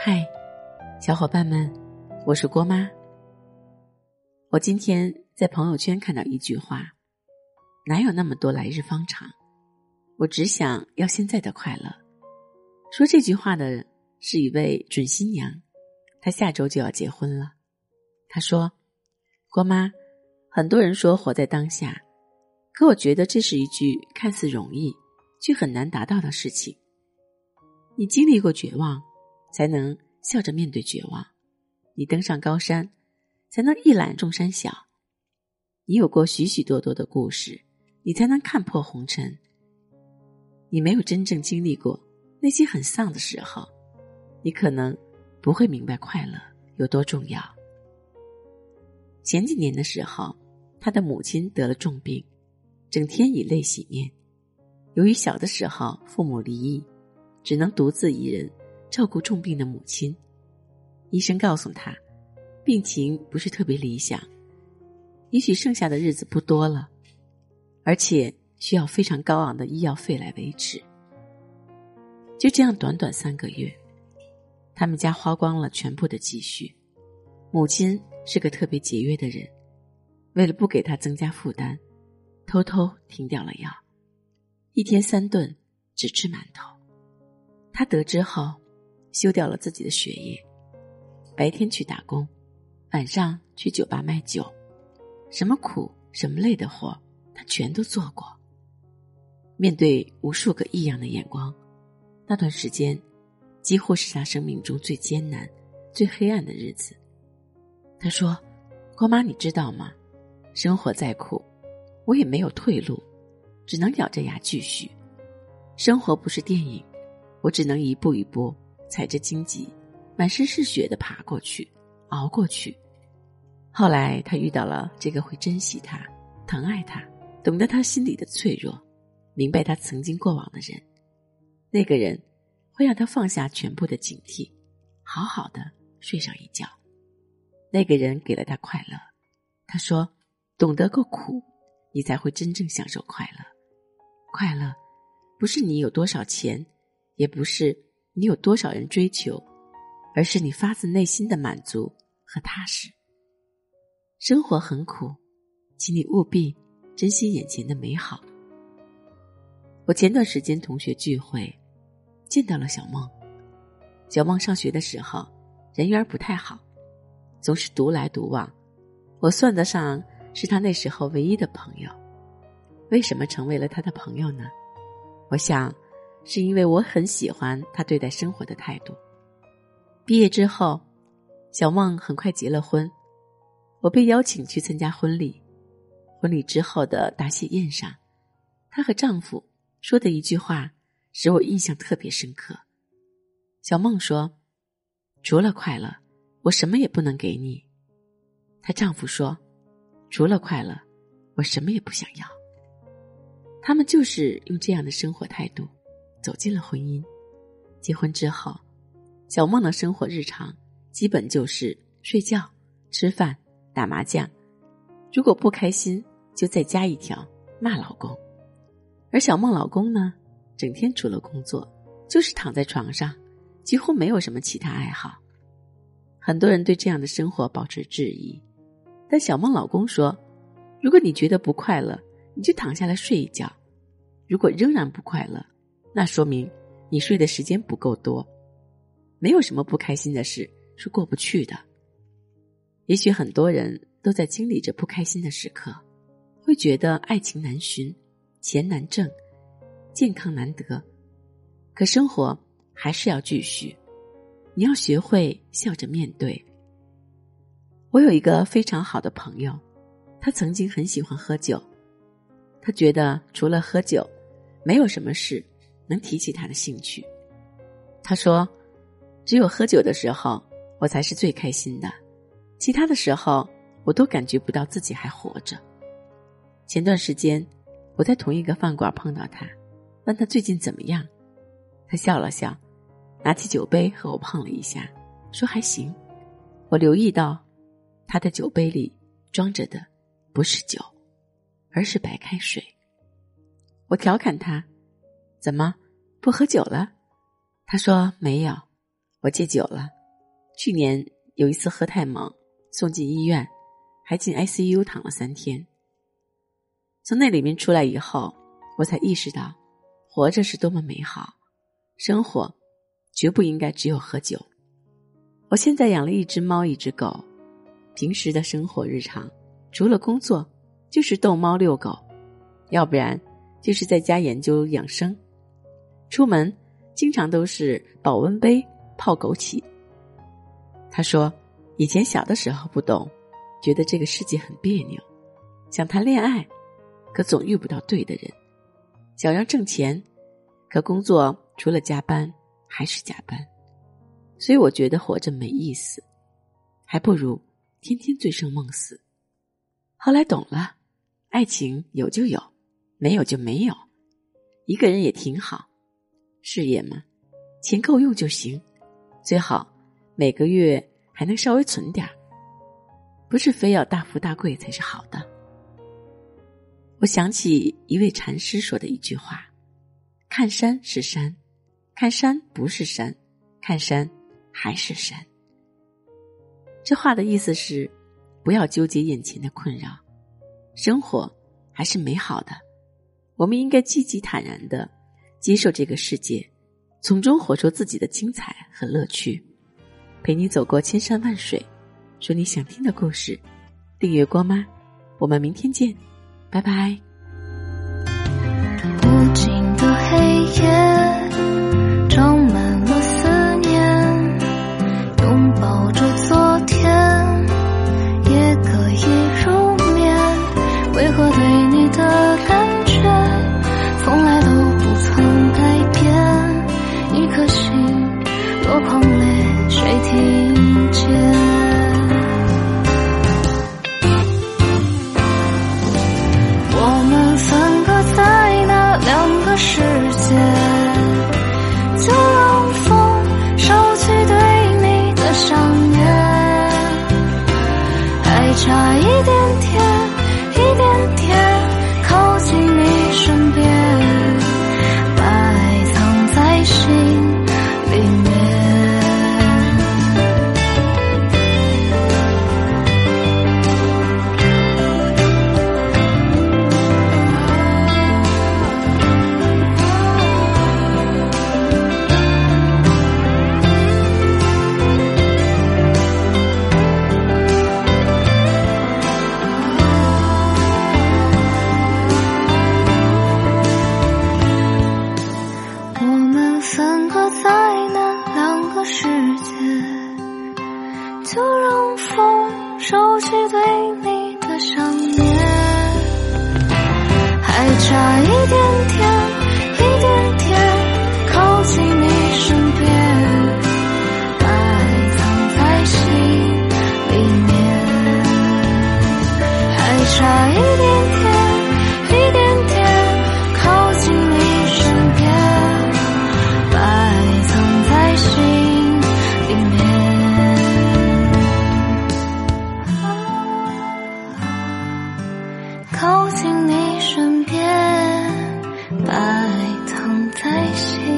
嗨，小伙伴们，我是郭妈。我今天在朋友圈看到一句话：“哪有那么多来日方长？我只想要现在的快乐。”说这句话的是一位准新娘，她下周就要结婚了。她说：“郭妈，很多人说活在当下，可我觉得这是一句看似容易却很难达到的事情。你经历过绝望，才能笑着面对绝望；你登上高山。”才能一览众山小。你有过许许多多的故事，你才能看破红尘。你没有真正经历过那些很丧的时候，你可能不会明白快乐有多重要。前几年的时候，他的母亲得了重病，整天以泪洗面。由于小的时候父母离异，只能独自一人照顾重病的母亲。医生告诉他。病情不是特别理想，也许剩下的日子不多了，而且需要非常高昂的医药费来维持。就这样，短短三个月，他们家花光了全部的积蓄。母亲是个特别节约的人，为了不给他增加负担，偷偷停掉了药，一天三顿只吃馒头。他得知后，休掉了自己的学业，白天去打工。晚上去酒吧卖酒，什么苦什么累的活，他全都做过。面对无数个异样的眼光，那段时间几乎是他生命中最艰难、最黑暗的日子。他说：“郭妈，你知道吗？生活再苦，我也没有退路，只能咬着牙继续。生活不是电影，我只能一步一步踩着荆棘，满身是血的爬过去。”熬过去。后来，他遇到了这个会珍惜他、疼爱他、懂得他心里的脆弱、明白他曾经过往的人。那个人会让他放下全部的警惕，好好的睡上一觉。那个人给了他快乐。他说：“懂得够苦，你才会真正享受快乐。快乐，不是你有多少钱，也不是你有多少人追求。”而是你发自内心的满足和踏实。生活很苦，请你务必珍惜眼前的美好。我前段时间同学聚会，见到了小梦。小梦上学的时候人缘不太好，总是独来独往。我算得上是他那时候唯一的朋友。为什么成为了他的朋友呢？我想，是因为我很喜欢他对待生活的态度。毕业之后，小梦很快结了婚。我被邀请去参加婚礼。婚礼之后的答谢宴上，她和丈夫说的一句话使我印象特别深刻。小梦说：“除了快乐，我什么也不能给你。”她丈夫说：“除了快乐，我什么也不想要。”他们就是用这样的生活态度走进了婚姻。结婚之后。小梦的生活日常基本就是睡觉、吃饭、打麻将，如果不开心就再加一条骂老公。而小梦老公呢，整天除了工作就是躺在床上，几乎没有什么其他爱好。很多人对这样的生活保持质疑，但小梦老公说：“如果你觉得不快乐，你就躺下来睡一觉；如果仍然不快乐，那说明你睡的时间不够多。”没有什么不开心的事是过不去的。也许很多人都在经历着不开心的时刻，会觉得爱情难寻，钱难挣，健康难得。可生活还是要继续，你要学会笑着面对。我有一个非常好的朋友，他曾经很喜欢喝酒，他觉得除了喝酒，没有什么事能提起他的兴趣。他说。只有喝酒的时候，我才是最开心的，其他的时候，我都感觉不到自己还活着。前段时间，我在同一个饭馆碰到他，问他最近怎么样，他笑了笑，拿起酒杯和我碰了一下，说还行。我留意到，他的酒杯里装着的不是酒，而是白开水。我调侃他：“怎么不喝酒了？”他说：“没有。”我戒酒了，去年有一次喝太猛，送进医院，还进 ICU 躺了三天。从那里面出来以后，我才意识到，活着是多么美好，生活绝不应该只有喝酒。我现在养了一只猫，一只狗，平时的生活日常，除了工作，就是逗猫遛狗，要不然就是在家研究养生。出门经常都是保温杯泡枸杞。他说，以前小的时候不懂，觉得这个世界很别扭，想谈恋爱，可总遇不到对的人；想要挣钱，可工作除了加班还是加班。所以我觉得活着没意思，还不如天天醉生梦死。后来懂了，爱情有就有，没有就没有，一个人也挺好。事业嘛，钱够用就行，最好每个月还能稍微存点儿，不是非要大富大贵才是好的。我想起一位禅师说的一句话：“看山是山，看山不是山，看山。”还是山。这话的意思是，不要纠结眼前的困扰，生活还是美好的。我们应该积极坦然的接受这个世界，从中活出自己的精彩和乐趣。陪你走过千山万水，说你想听的故事。订阅光妈，我们明天见，拜拜。风收起对你的想念。还差一点点一点点靠近你身边埋藏在心里面。还差一靠近你身边，把爱藏在心。